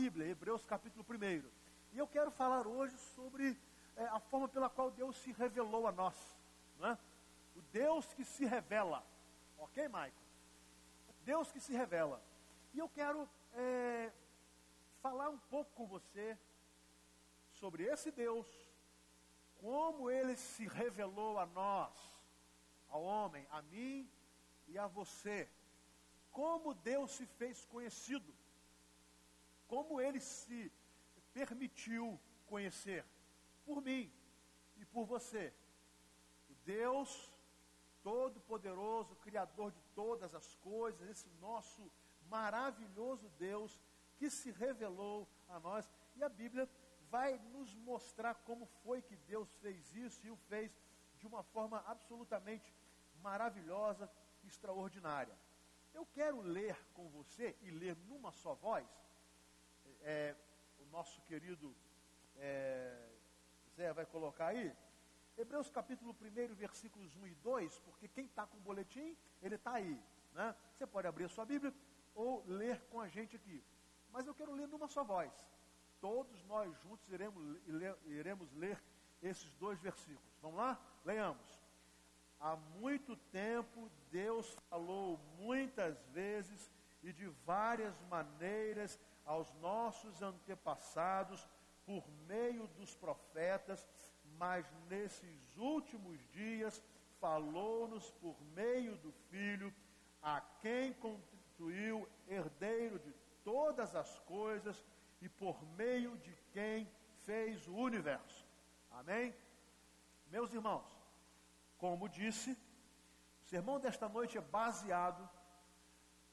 Bíblia, Hebreus capítulo 1. E eu quero falar hoje sobre é, a forma pela qual Deus se revelou a nós. É? O Deus que se revela. Ok, Michael? Deus que se revela. E eu quero é, falar um pouco com você sobre esse Deus, como ele se revelou a nós, ao homem, a mim e a você. Como Deus se fez conhecido. Como ele se permitiu conhecer por mim e por você. O Deus Todo-Poderoso, Criador de todas as coisas, esse nosso maravilhoso Deus que se revelou a nós. E a Bíblia vai nos mostrar como foi que Deus fez isso e o fez de uma forma absolutamente maravilhosa, extraordinária. Eu quero ler com você e ler numa só voz. É, o nosso querido é, Zé vai colocar aí. Hebreus capítulo 1, versículos 1 e 2, porque quem está com o boletim, ele está aí. Né? Você pode abrir a sua Bíblia ou ler com a gente aqui. Mas eu quero ler numa só voz. Todos nós juntos iremos, iremos ler esses dois versículos. Vamos lá? Leiamos. Há muito tempo Deus falou muitas vezes e de várias maneiras aos nossos antepassados por meio dos profetas, mas nesses últimos dias falou-nos por meio do Filho, a quem constituiu herdeiro de todas as coisas e por meio de quem fez o universo. Amém? Meus irmãos, como disse, o sermão desta noite é baseado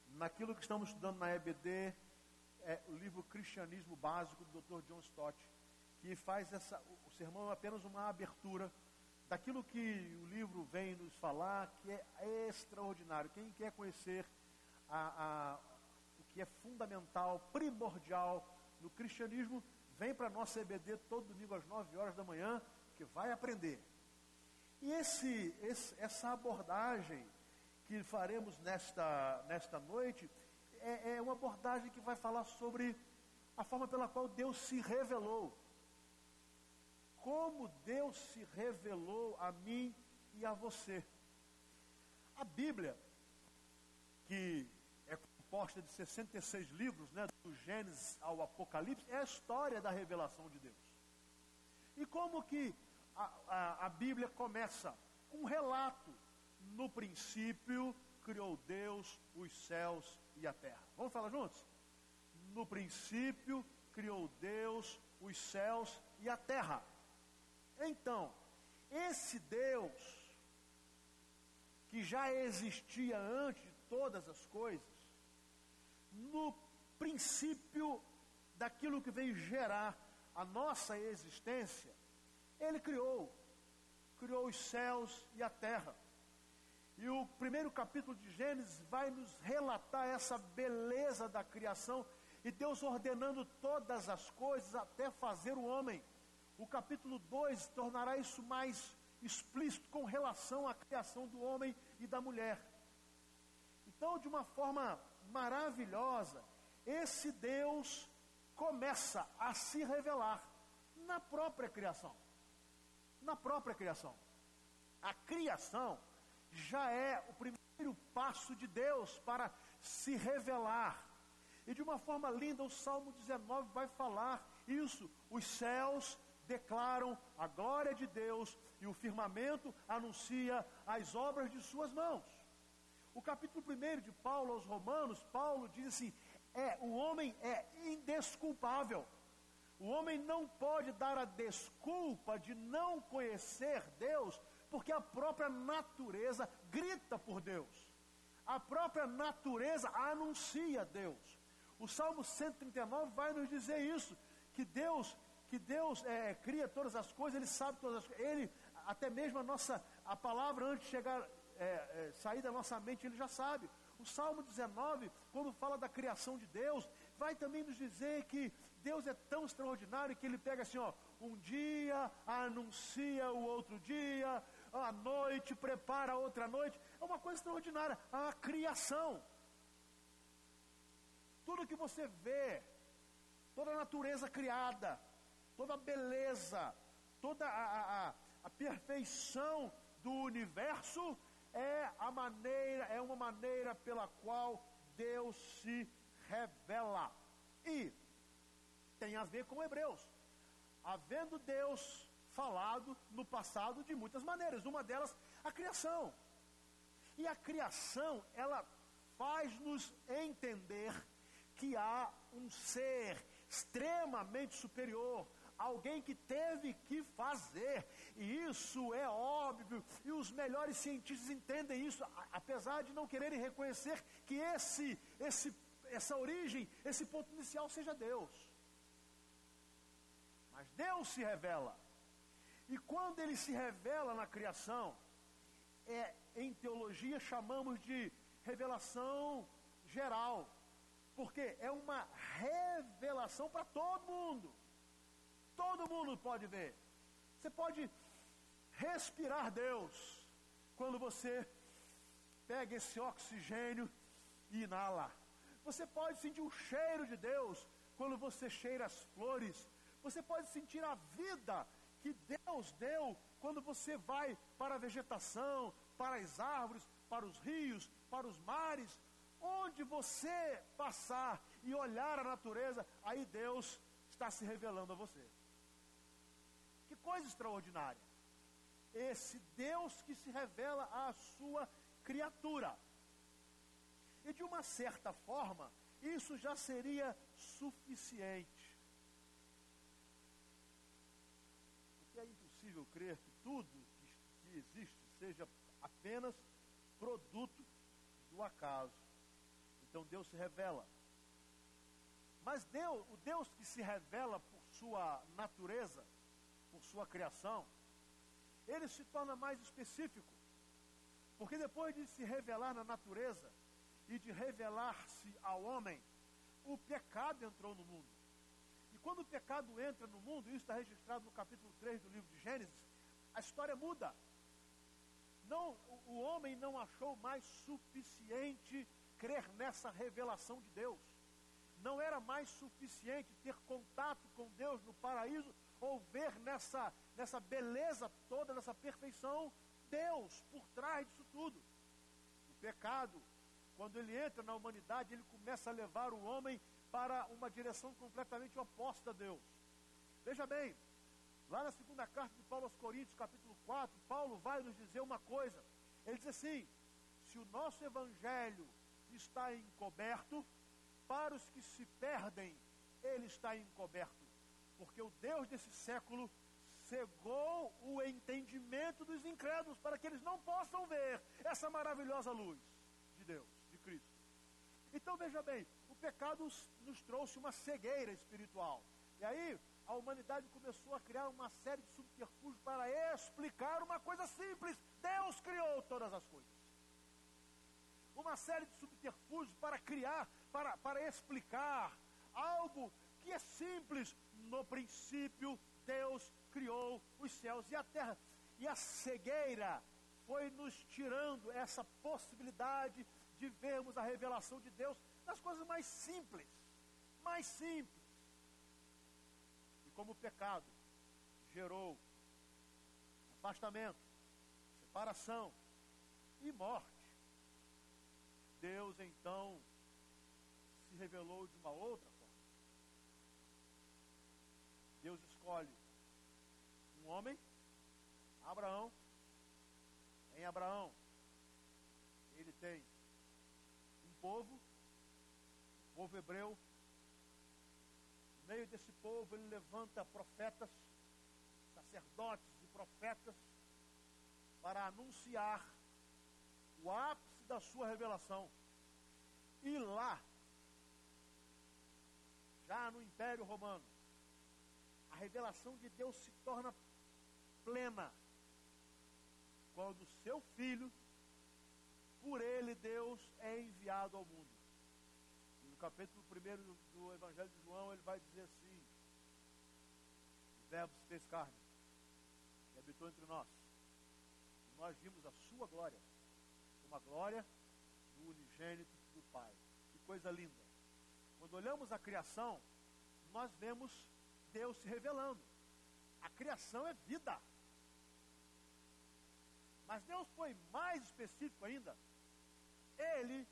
naquilo que estamos estudando na EBD, é o livro Cristianismo Básico do Dr. John Stott, que faz essa, o sermão é apenas uma abertura daquilo que o livro vem nos falar, que é extraordinário. Quem quer conhecer a, a, o que é fundamental, primordial no cristianismo, vem para a nossa EBD todo domingo às 9 horas da manhã, que vai aprender. E esse, esse, essa abordagem que faremos nesta, nesta noite é, é uma abordagem que vai falar sobre a forma pela qual Deus se revelou. Como Deus se revelou a mim e a você. A Bíblia, que é composta de 66 livros, né, do Gênesis ao Apocalipse, é a história da revelação de Deus. E como que a, a, a Bíblia começa? Com um relato. No princípio criou Deus os céus e a terra. Vamos falar juntos? No princípio criou Deus os céus e a terra. Então, esse Deus, que já existia antes de todas as coisas, no princípio daquilo que veio gerar a nossa existência, ele criou, criou os céus e a terra. E o primeiro capítulo de Gênesis vai nos relatar essa beleza da criação e Deus ordenando todas as coisas até fazer o homem. O capítulo 2 tornará isso mais explícito com relação à criação do homem e da mulher. Então, de uma forma maravilhosa, esse Deus começa a se revelar na própria criação. Na própria criação. A criação já é o primeiro passo de Deus para se revelar. E de uma forma linda, o Salmo 19 vai falar isso. Os céus declaram a glória de Deus e o firmamento anuncia as obras de suas mãos. O capítulo 1 de Paulo aos Romanos, Paulo diz assim: é, o homem é indesculpável. O homem não pode dar a desculpa de não conhecer Deus, porque a própria natureza grita por Deus. A própria natureza anuncia Deus. O Salmo 139 vai nos dizer isso, que Deus, que Deus é, cria todas as coisas, Ele sabe todas as coisas, Ele, até mesmo a nossa, a palavra antes de chegar, é, é, sair da nossa mente, Ele já sabe. O Salmo 19, quando fala da criação de Deus, vai também nos dizer que Deus é tão extraordinário que Ele pega assim, ó, um dia anuncia o outro dia, a noite prepara outra noite. É uma coisa extraordinária. A criação. Tudo que você vê, natureza criada, toda a beleza, toda a, a, a perfeição do universo é a maneira, é uma maneira pela qual Deus se revela. E tem a ver com Hebreus. Havendo Deus falado no passado de muitas maneiras, uma delas a criação. E a criação, ela faz-nos entender que há um ser extremamente superior, alguém que teve que fazer, e isso é óbvio, e os melhores cientistas entendem isso, apesar de não quererem reconhecer que esse, esse, essa origem, esse ponto inicial seja Deus. Mas Deus se revela. E quando ele se revela na criação, é, em teologia chamamos de revelação geral. Porque é uma revelação para todo mundo. Todo mundo pode ver. Você pode respirar Deus quando você pega esse oxigênio e inala. Você pode sentir o cheiro de Deus quando você cheira as flores. Você pode sentir a vida que Deus deu quando você vai para a vegetação, para as árvores, para os rios, para os mares, onde você passar e olhar a natureza, aí Deus está se revelando a você. Que coisa extraordinária! Esse Deus que se revela à sua criatura. E de uma certa forma, isso já seria suficiente. Porque é impossível crer que tudo que existe seja apenas produto do acaso. Então Deus se revela. Mas Deus, o Deus que se revela por sua natureza, por sua criação, ele se torna mais específico. Porque depois de se revelar na natureza e de revelar-se ao homem, o pecado entrou no mundo. E quando o pecado entra no mundo, isso está registrado no capítulo 3 do livro de Gênesis, a história muda não, o homem não achou mais suficiente crer nessa revelação de Deus. Não era mais suficiente ter contato com Deus no paraíso ou ver nessa, nessa beleza toda, nessa perfeição, Deus por trás disso tudo. O pecado, quando ele entra na humanidade, ele começa a levar o homem para uma direção completamente oposta a Deus. Veja bem, Lá na segunda carta de Paulo aos Coríntios, capítulo 4, Paulo vai nos dizer uma coisa. Ele diz assim: se o nosso evangelho está encoberto, para os que se perdem, ele está encoberto. Porque o Deus desse século cegou o entendimento dos incrédulos para que eles não possam ver essa maravilhosa luz de Deus, de Cristo. Então veja bem, pecado nos trouxe uma cegueira espiritual. E aí, a humanidade começou a criar uma série de subterfúgios para explicar uma coisa simples. Deus criou todas as coisas. Uma série de subterfúgios para criar, para, para explicar algo que é simples. No princípio, Deus criou os céus e a terra. E a cegueira foi nos tirando essa possibilidade de vermos a revelação de Deus nas coisas mais simples. Mais simples como o pecado gerou afastamento, separação e morte, Deus então se revelou de uma outra forma. Deus escolhe um homem, Abraão. Em Abraão, ele tem um povo, povo hebreu, meio desse povo ele levanta profetas, sacerdotes e profetas para anunciar o ápice da sua revelação. E lá, já no Império Romano, a revelação de Deus se torna plena quando seu filho, por ele Deus é enviado ao mundo capítulo 1 do Evangelho de João, ele vai dizer assim: O Verbo se fez carne e habitou entre nós. E nós vimos a sua glória, uma glória do unigênito do Pai. Que coisa linda. Quando olhamos a criação, nós vemos Deus se revelando. A criação é vida. Mas Deus foi mais específico ainda. Ele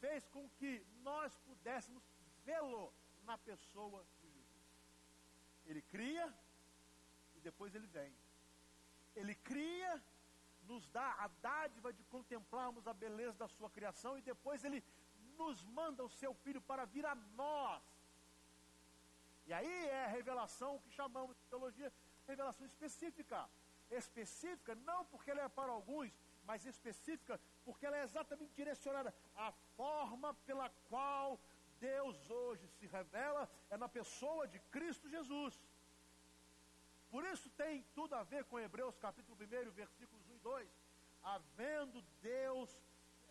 fez com que nós pudéssemos vê-lo na pessoa de Jesus. Ele cria e depois ele vem. Ele cria, nos dá a dádiva de contemplarmos a beleza da sua criação e depois ele nos manda o seu filho para vir a nós. E aí é a revelação que chamamos de teologia, revelação específica. Específica não porque ela é para alguns, mas específica porque ela é exatamente direcionada à forma pela qual Deus hoje se revela é na pessoa de Cristo Jesus. Por isso tem tudo a ver com Hebreus capítulo 1, versículos 1 e 2. Havendo Deus,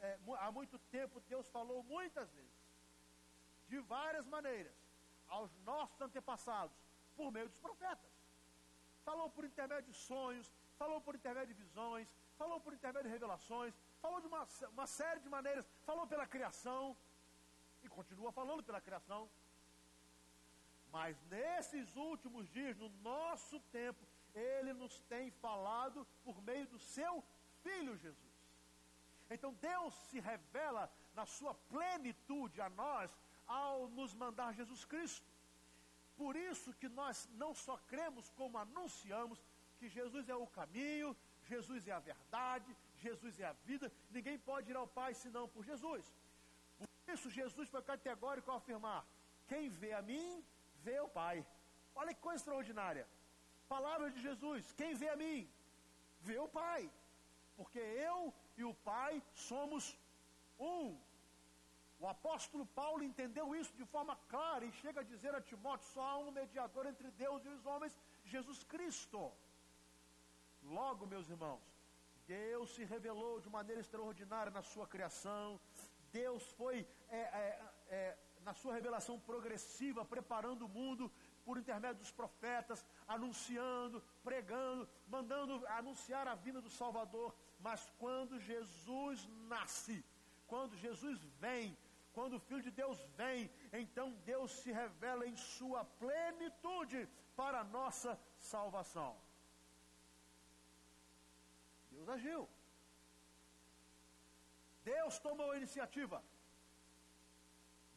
é, há muito tempo Deus falou muitas vezes, de várias maneiras, aos nossos antepassados, por meio dos profetas. Falou por intermédio de sonhos, falou por intermédio de visões, falou por intermédio de revelações, falou de uma, uma série de maneiras, falou pela criação, e continua falando pela criação. Mas nesses últimos dias, no nosso tempo, ele nos tem falado por meio do seu Filho Jesus. Então Deus se revela na sua plenitude a nós ao nos mandar Jesus Cristo. Por isso que nós não só cremos como anunciamos que Jesus é o caminho, Jesus é a verdade, Jesus é a vida, ninguém pode ir ao Pai senão por Jesus. Por isso Jesus foi categórico ao afirmar: quem vê a mim, vê o Pai. Olha que coisa extraordinária. Palavra de Jesus: quem vê a mim, vê o Pai. Porque eu e o Pai somos um. O apóstolo Paulo entendeu isso de forma clara e chega a dizer a Timóteo: só há um mediador entre Deus e os homens, Jesus Cristo. Logo, meus irmãos, Deus se revelou de maneira extraordinária na sua criação. Deus foi é, é, é, na sua revelação progressiva, preparando o mundo por intermédio dos profetas, anunciando, pregando, mandando anunciar a vinda do Salvador. Mas quando Jesus nasce, quando Jesus vem, quando o Filho de Deus vem, então Deus se revela em sua plenitude para a nossa salvação. Deus agiu. Deus tomou a iniciativa.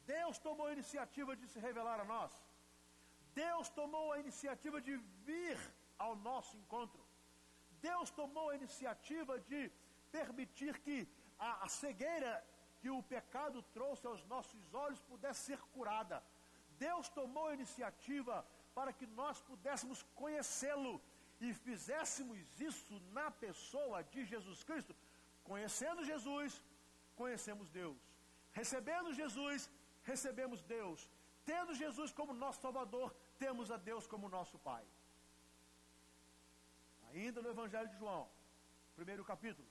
Deus tomou a iniciativa de se revelar a nós. Deus tomou a iniciativa de vir ao nosso encontro. Deus tomou a iniciativa de permitir que a, a cegueira que o pecado trouxe aos nossos olhos pudesse ser curada. Deus tomou a iniciativa para que nós pudéssemos conhecê-lo e fizéssemos isso na pessoa de Jesus Cristo. Conhecendo Jesus, conhecemos Deus. Recebendo Jesus, recebemos Deus. Tendo Jesus como nosso Salvador, temos a Deus como nosso Pai. Ainda no Evangelho de João, primeiro capítulo,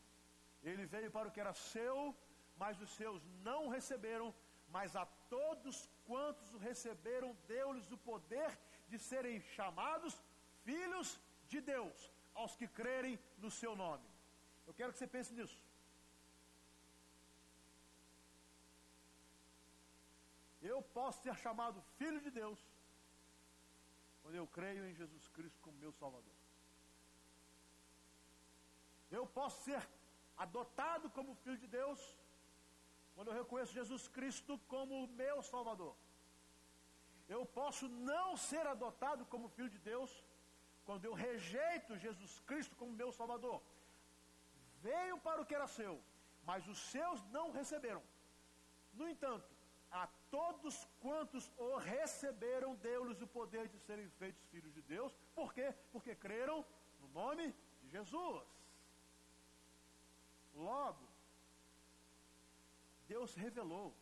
ele veio para o que era seu, mas os seus não receberam, mas a todos quantos o receberam, deu-lhes o poder de serem chamados filhos de Deus, aos que crerem no seu nome. Eu quero que você pense nisso. Eu posso ser chamado filho de Deus quando eu creio em Jesus Cristo como meu Salvador. Eu posso ser adotado como filho de Deus quando eu reconheço Jesus Cristo como meu Salvador. Eu posso não ser adotado como filho de Deus quando eu rejeito Jesus Cristo como meu Salvador. Veio para o que era seu, mas os seus não receberam. No entanto, a todos quantos o receberam, deu-lhes o poder de serem feitos filhos de Deus. Por quê? Porque creram no nome de Jesus. Logo, Deus revelou.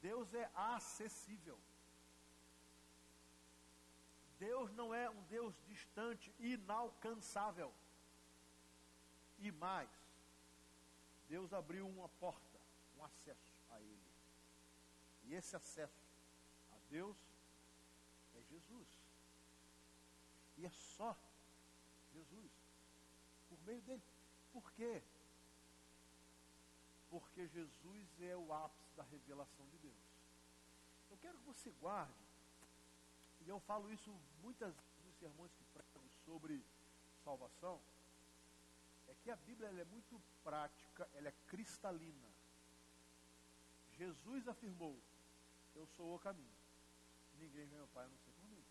Deus é acessível. Deus não é um Deus distante, inalcançável. E mais, Deus abriu uma porta, um acesso a Ele. E esse acesso a Deus é Jesus. E é só Jesus. Por meio dele. Por quê? Porque Jesus é o ápice da revelação de Deus. Eu quero que você guarde E eu falo isso muitas vezes nos sermões que prego sobre salvação, é que a Bíblia é muito prática, ela é cristalina. Jesus afirmou: Eu sou o caminho. Ninguém vem ao Pai a não ser por mim.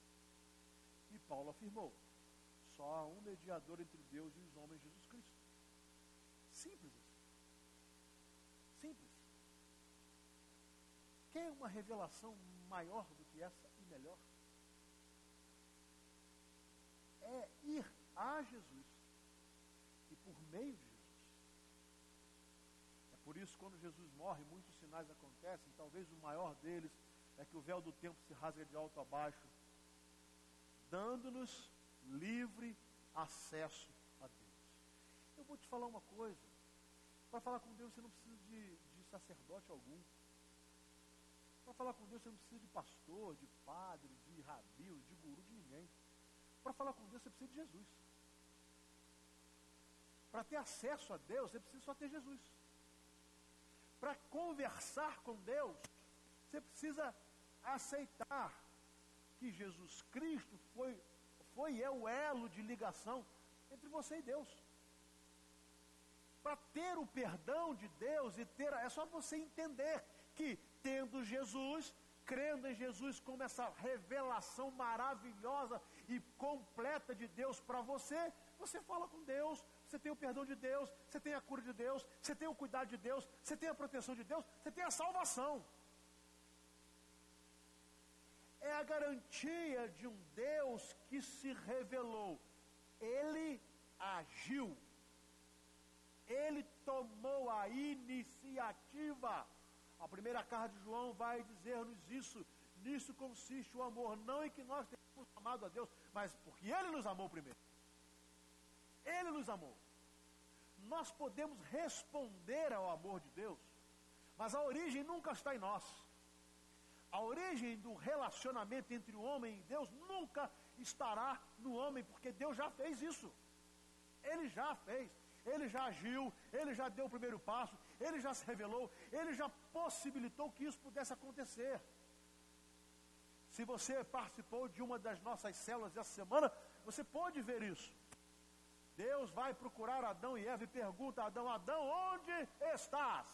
E Paulo afirmou: Só há um mediador entre Deus e os homens, Jesus Cristo. Simples assim. Simples. Quer uma revelação maior do que essa e melhor? É ir a Jesus e por meio de Jesus. É por isso quando Jesus morre, muitos sinais acontecem, talvez o maior deles é que o véu do tempo se rasga de alto a baixo, dando-nos livre acesso a Deus. Eu vou te falar uma coisa. Para falar com Deus você não precisa de, de sacerdote algum. Para falar com Deus você não precisa de pastor, de padre, de rabino, de guru, de ninguém. Para falar com Deus você precisa de Jesus. Para ter acesso a Deus, você precisa só ter Jesus. Para conversar com Deus, você precisa aceitar que Jesus Cristo foi, foi e é o elo de ligação entre você e Deus. Para ter o perdão de Deus e ter, é só você entender que tendo Jesus, crendo em Jesus como essa revelação maravilhosa e completa de Deus para você, você fala com Deus, você tem o perdão de Deus, você tem a cura de Deus, você tem o cuidado de Deus, você tem a proteção de Deus, você tem a salvação. É a garantia de um Deus que se revelou. Ele agiu. Ele tomou a iniciativa. A primeira carta de João vai dizer-nos isso. Nisso consiste o amor, não em que nós tenhamos amado a Deus, mas porque Ele nos amou primeiro. Ele nos amou. Nós podemos responder ao amor de Deus, mas a origem nunca está em nós. A origem do relacionamento entre o homem e Deus nunca estará no homem, porque Deus já fez isso. Ele já fez, ele já agiu, ele já deu o primeiro passo, ele já se revelou, ele já possibilitou que isso pudesse acontecer. Se você participou de uma das nossas células essa semana, você pode ver isso. Deus vai procurar Adão e Eva e pergunta a Adão: Adão, onde estás?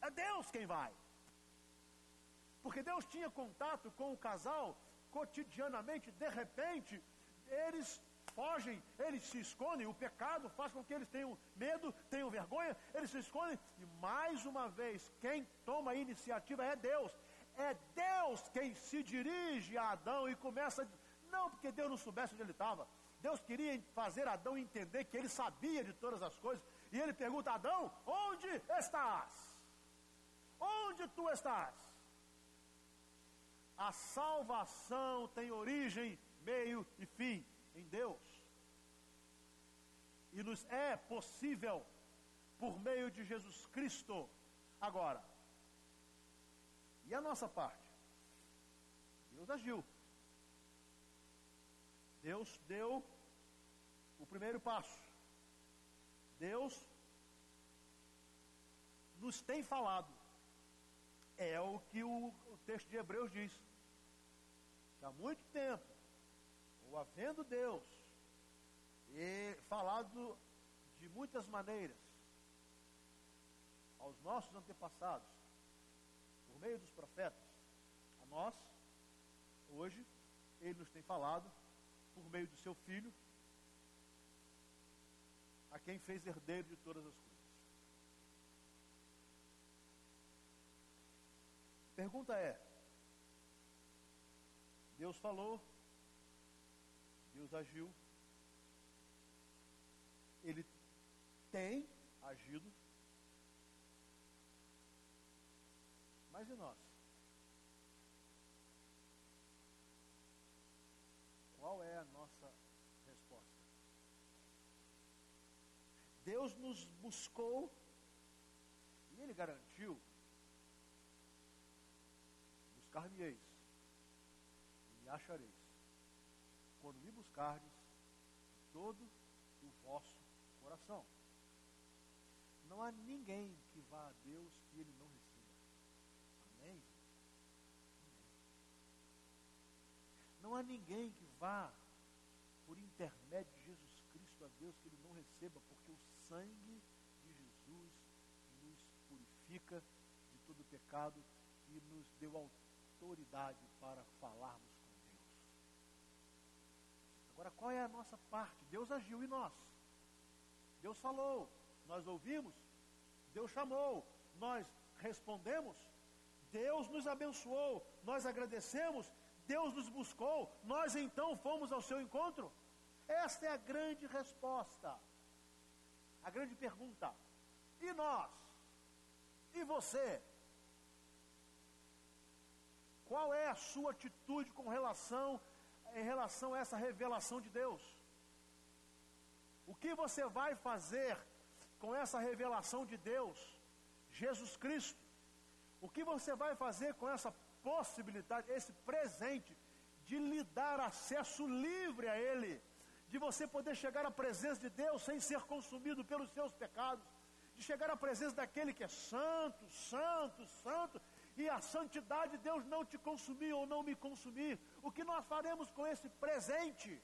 É Deus quem vai. Porque Deus tinha contato com o casal cotidianamente, de repente, eles fogem, eles se escondem, o pecado faz com que eles tenham medo, tenham vergonha, eles se escondem, e mais uma vez, quem toma a iniciativa é Deus. É Deus quem se dirige a Adão e começa, não porque Deus não soubesse onde ele estava, Deus queria fazer Adão entender que ele sabia de todas as coisas. E ele pergunta: Adão, onde estás? Onde tu estás? A salvação tem origem, meio e fim em Deus. E nos é possível por meio de Jesus Cristo. Agora, e a nossa parte? Deus agiu. Deus deu o primeiro passo. Deus nos tem falado. É o que o, o texto de Hebreus diz. Que há muito tempo, ou havendo Deus, e falado de muitas maneiras aos nossos antepassados, meio dos profetas, a nós, hoje, Ele nos tem falado por meio do seu Filho, a quem fez herdeiro de todas as coisas. Pergunta é: Deus falou, Deus agiu, Ele tem agido, mas e nós? Qual é a nossa Deus nos buscou e Ele garantiu: buscar-me-eis e achareis, quando me buscardes de todo o vosso coração. Não há ninguém que vá a Deus que Ele não receba. Amém? ninguém que vá por intermédio de Jesus Cristo a Deus que ele não receba, porque o sangue de Jesus nos purifica de todo pecado e nos deu autoridade para falarmos com Deus. Agora, qual é a nossa parte? Deus agiu em nós. Deus falou, nós ouvimos, Deus chamou, nós respondemos, Deus nos abençoou, nós agradecemos, Deus nos buscou, nós então fomos ao seu encontro. Esta é a grande resposta. A grande pergunta. E nós? E você? Qual é a sua atitude com relação em relação a essa revelação de Deus? O que você vai fazer com essa revelação de Deus, Jesus Cristo? O que você vai fazer com essa possibilidade, esse presente de lhe dar acesso livre a Ele? de você poder chegar à presença de Deus sem ser consumido pelos seus pecados, de chegar à presença daquele que é santo, santo, santo, e a santidade de Deus não te consumir ou não me consumir. O que nós faremos com esse presente?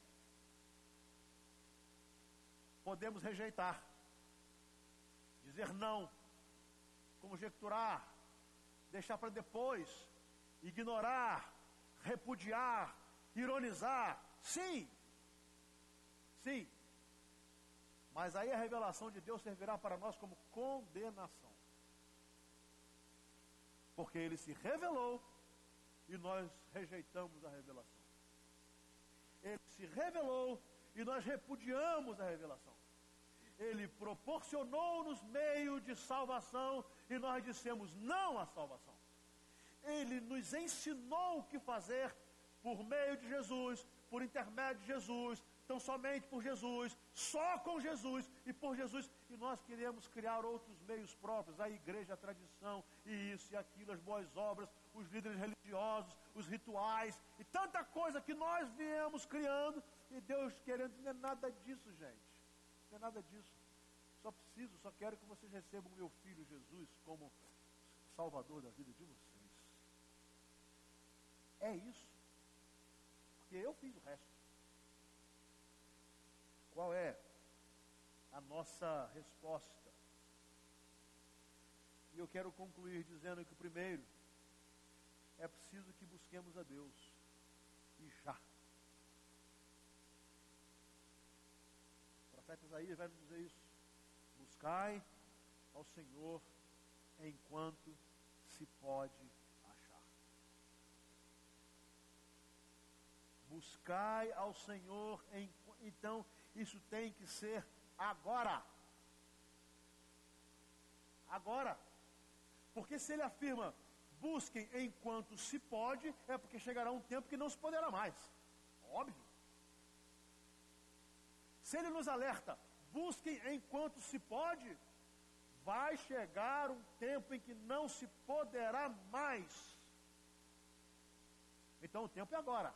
Podemos rejeitar, dizer não, conjecturar, deixar para depois, ignorar, repudiar, ironizar. Sim, Sim. Mas aí a revelação de Deus servirá para nós como condenação. Porque ele se revelou e nós rejeitamos a revelação. Ele se revelou e nós repudiamos a revelação. Ele proporcionou-nos meio de salvação e nós dissemos não à salvação. Ele nos ensinou o que fazer por meio de Jesus, por intermédio de Jesus, então, somente por Jesus, só com Jesus e por Jesus. E nós queremos criar outros meios próprios, a igreja, a tradição, e isso e aquilo, as boas obras, os líderes religiosos, os rituais, e tanta coisa que nós viemos criando, e Deus querendo, não é nada disso, gente. Não é nada disso. Só preciso, só quero que vocês recebam o meu filho Jesus como Salvador da vida de vocês. É isso. Porque eu fiz o resto. Qual é a nossa resposta? E eu quero concluir dizendo que, primeiro, é preciso que busquemos a Deus. E já. O profeta Isaías vai nos dizer isso. Buscai ao Senhor enquanto se pode Buscai ao Senhor enquanto. Então, isso tem que ser agora. Agora. Porque se ele afirma, busquem enquanto se pode, é porque chegará um tempo que não se poderá mais. Óbvio. Se ele nos alerta, busquem enquanto se pode, vai chegar um tempo em que não se poderá mais. Então o tempo é agora.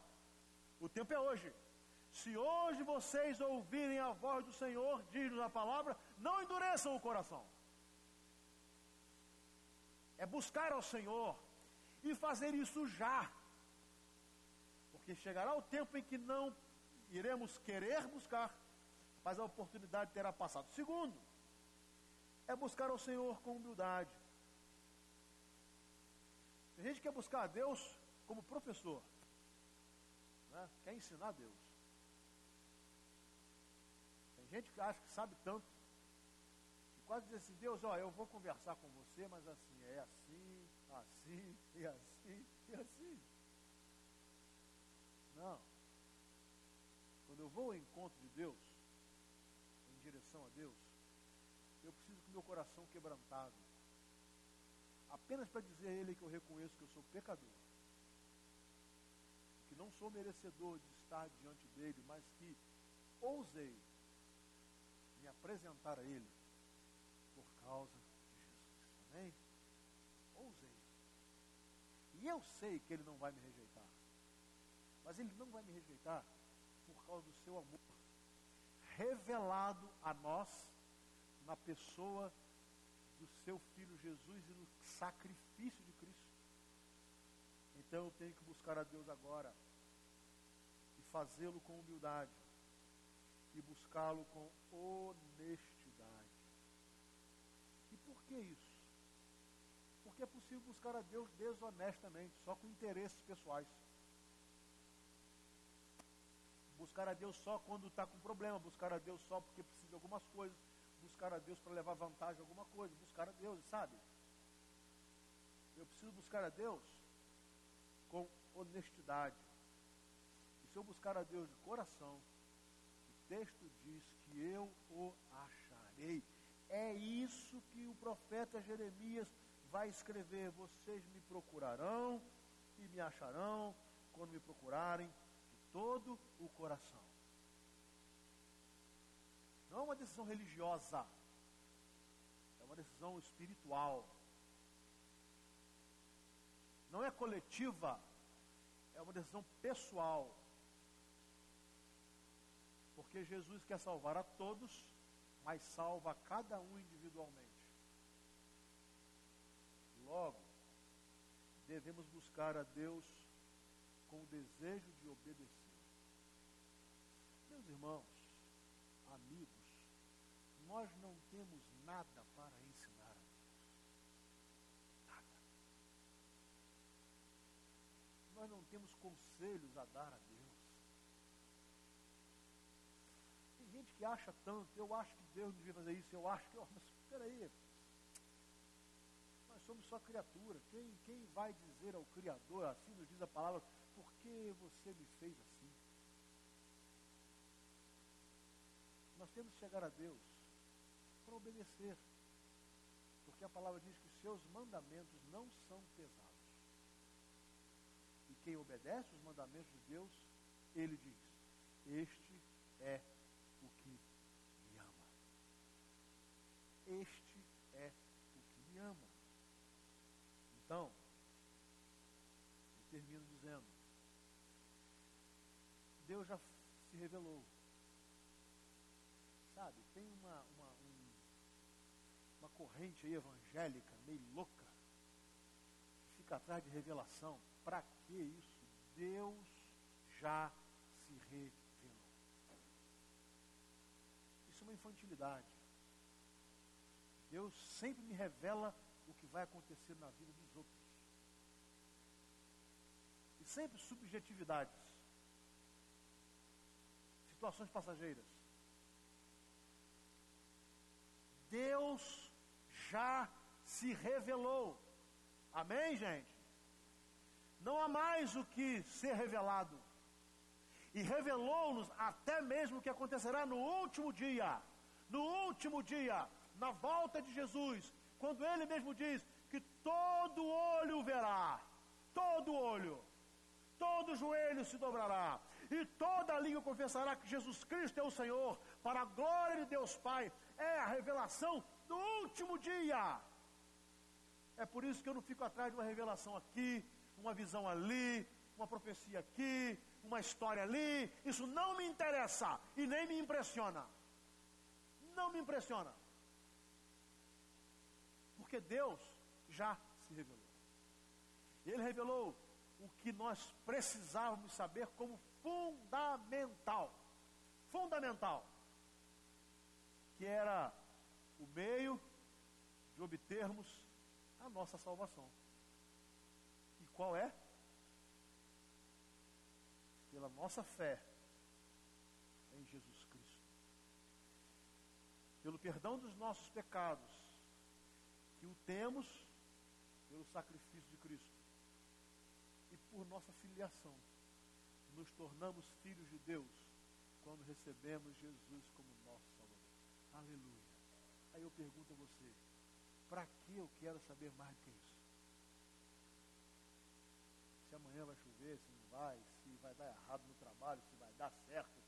O tempo é hoje. Se hoje vocês ouvirem a voz do Senhor, diz-nos a palavra, não endureçam o coração. É buscar ao Senhor e fazer isso já. Porque chegará o tempo em que não iremos querer buscar, mas a oportunidade terá passado. Segundo, é buscar ao Senhor com humildade. Tem gente que quer buscar a Deus como professor, né? quer ensinar Deus gente que acha que sabe tanto. E quase diz assim, Deus, ó, eu vou conversar com você, mas assim, é assim, assim, e assim, e assim. Não. Quando eu vou ao encontro de Deus, em direção a Deus, eu preciso com meu coração quebrantado. Apenas para dizer a Ele que eu reconheço que eu sou pecador. Que não sou merecedor de estar diante dele, mas que ousei me apresentar a Ele por causa de Jesus. Amém? Ousei. E eu sei que Ele não vai me rejeitar. Mas Ele não vai me rejeitar por causa do seu amor revelado a nós na pessoa do seu Filho Jesus e no sacrifício de Cristo. Então eu tenho que buscar a Deus agora. fazê-lo com humildade e buscá-lo com honestidade. E por que isso? Porque é possível buscar a Deus desonestamente, só com interesses pessoais. Buscar a Deus só quando está com problema, buscar a Deus só porque precisa de algumas coisas, buscar a Deus para levar vantagem em alguma coisa, buscar a Deus, sabe? Eu preciso buscar a Deus com honestidade. E se eu buscar a Deus de coração, o texto diz que eu o acharei. É isso que o profeta Jeremias vai escrever: Vocês me procurarão e me acharão quando me procurarem de todo o coração. Não é uma decisão religiosa, é uma decisão espiritual. Não é coletiva, é uma decisão pessoal. Porque Jesus quer salvar a todos, mas salva cada um individualmente. Logo, devemos buscar a Deus com o desejo de obedecer. Meus irmãos, amigos, nós não temos nada para ensinar a Deus. Nada. Nós não temos conselhos a dar a Deus. Tem gente que acha tanto, eu acho que Deus devia fazer isso, eu acho que, mas peraí, somos só criatura. Quem, quem vai dizer ao Criador, assim nos diz a palavra, por que você me fez assim? Nós temos que chegar a Deus para obedecer. Porque a palavra diz que seus mandamentos não são pesados. Quem obedece os mandamentos de Deus, ele diz: Este é o que me ama. Este é o que me ama. Então, eu termino dizendo: Deus já se revelou. Sabe, tem uma, uma, um, uma corrente evangélica meio louca que fica atrás de revelação. Para que isso? Deus já se revelou. Isso é uma infantilidade. Deus sempre me revela o que vai acontecer na vida dos outros. E sempre subjetividades. Situações passageiras. Deus já se revelou. Amém, gente? Não há mais o que ser revelado. E revelou-nos até mesmo o que acontecerá no último dia. No último dia, na volta de Jesus, quando ele mesmo diz que todo olho verá, todo olho, todo joelho se dobrará, e toda língua confessará que Jesus Cristo é o Senhor, para a glória de Deus Pai, é a revelação do último dia. É por isso que eu não fico atrás de uma revelação aqui, uma visão ali, uma profecia aqui, uma história ali. Isso não me interessa e nem me impressiona. Não me impressiona. Porque Deus já se revelou. Ele revelou o que nós precisávamos saber como fundamental. Fundamental. Que era o meio de obtermos a nossa salvação. Qual é? Pela nossa fé em Jesus Cristo. Pelo perdão dos nossos pecados que o temos pelo sacrifício de Cristo e por nossa filiação. Nos tornamos filhos de Deus quando recebemos Jesus como nosso Salvador. Aleluia. Aí eu pergunto a você, para que eu quero saber mais do que isso? Amanhã vai chover, se não vai, se vai dar errado no trabalho, se vai dar certo.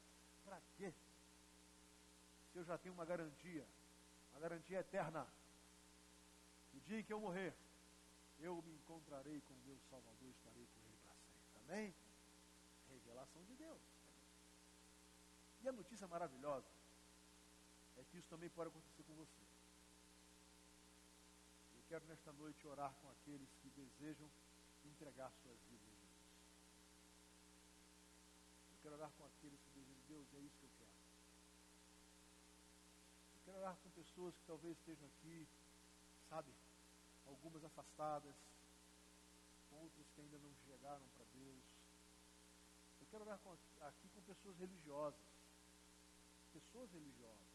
Para quê? Se eu já tenho uma garantia, uma garantia eterna no dia em que eu morrer, eu me encontrarei com meu Salvador, estarei com Ele para sempre. Amém? Revelação de Deus. E a notícia maravilhosa é que isso também pode acontecer com você. Eu quero nesta noite orar com aqueles que desejam entregar suas vidas a. Eu quero orar com aqueles que dizem, Deus, é isso que eu quero. Eu quero orar com pessoas que talvez estejam aqui, sabe, algumas afastadas, outras que ainda não chegaram para Deus. Eu quero orar com, aqui com pessoas religiosas. Pessoas religiosas.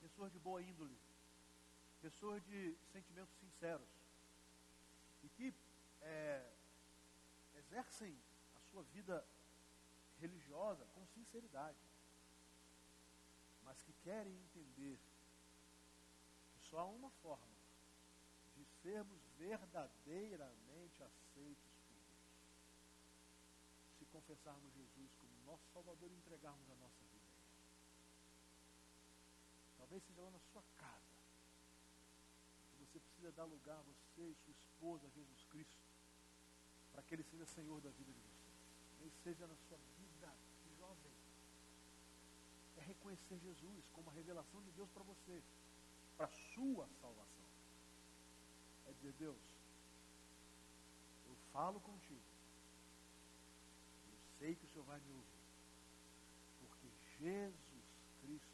Pessoas de boa índole. Pessoas de sentimentos sinceros. E que é, exercem a sua vida religiosa com sinceridade. Mas que querem entender que só há uma forma de sermos verdadeiramente aceitos por Deus. Se confessarmos Jesus como nosso Salvador e entregarmos a nossa vida. Talvez seja lá na sua casa. Você precisa dar lugar a você e sua esposa, a Jesus Cristo, para que Ele seja Senhor da vida de você. Ele seja na sua vida de jovem. É reconhecer Jesus como a revelação de Deus para você, para a sua salvação é dizer, Deus, eu falo contigo. Eu sei que o Senhor vai me ouvir. Porque Jesus Cristo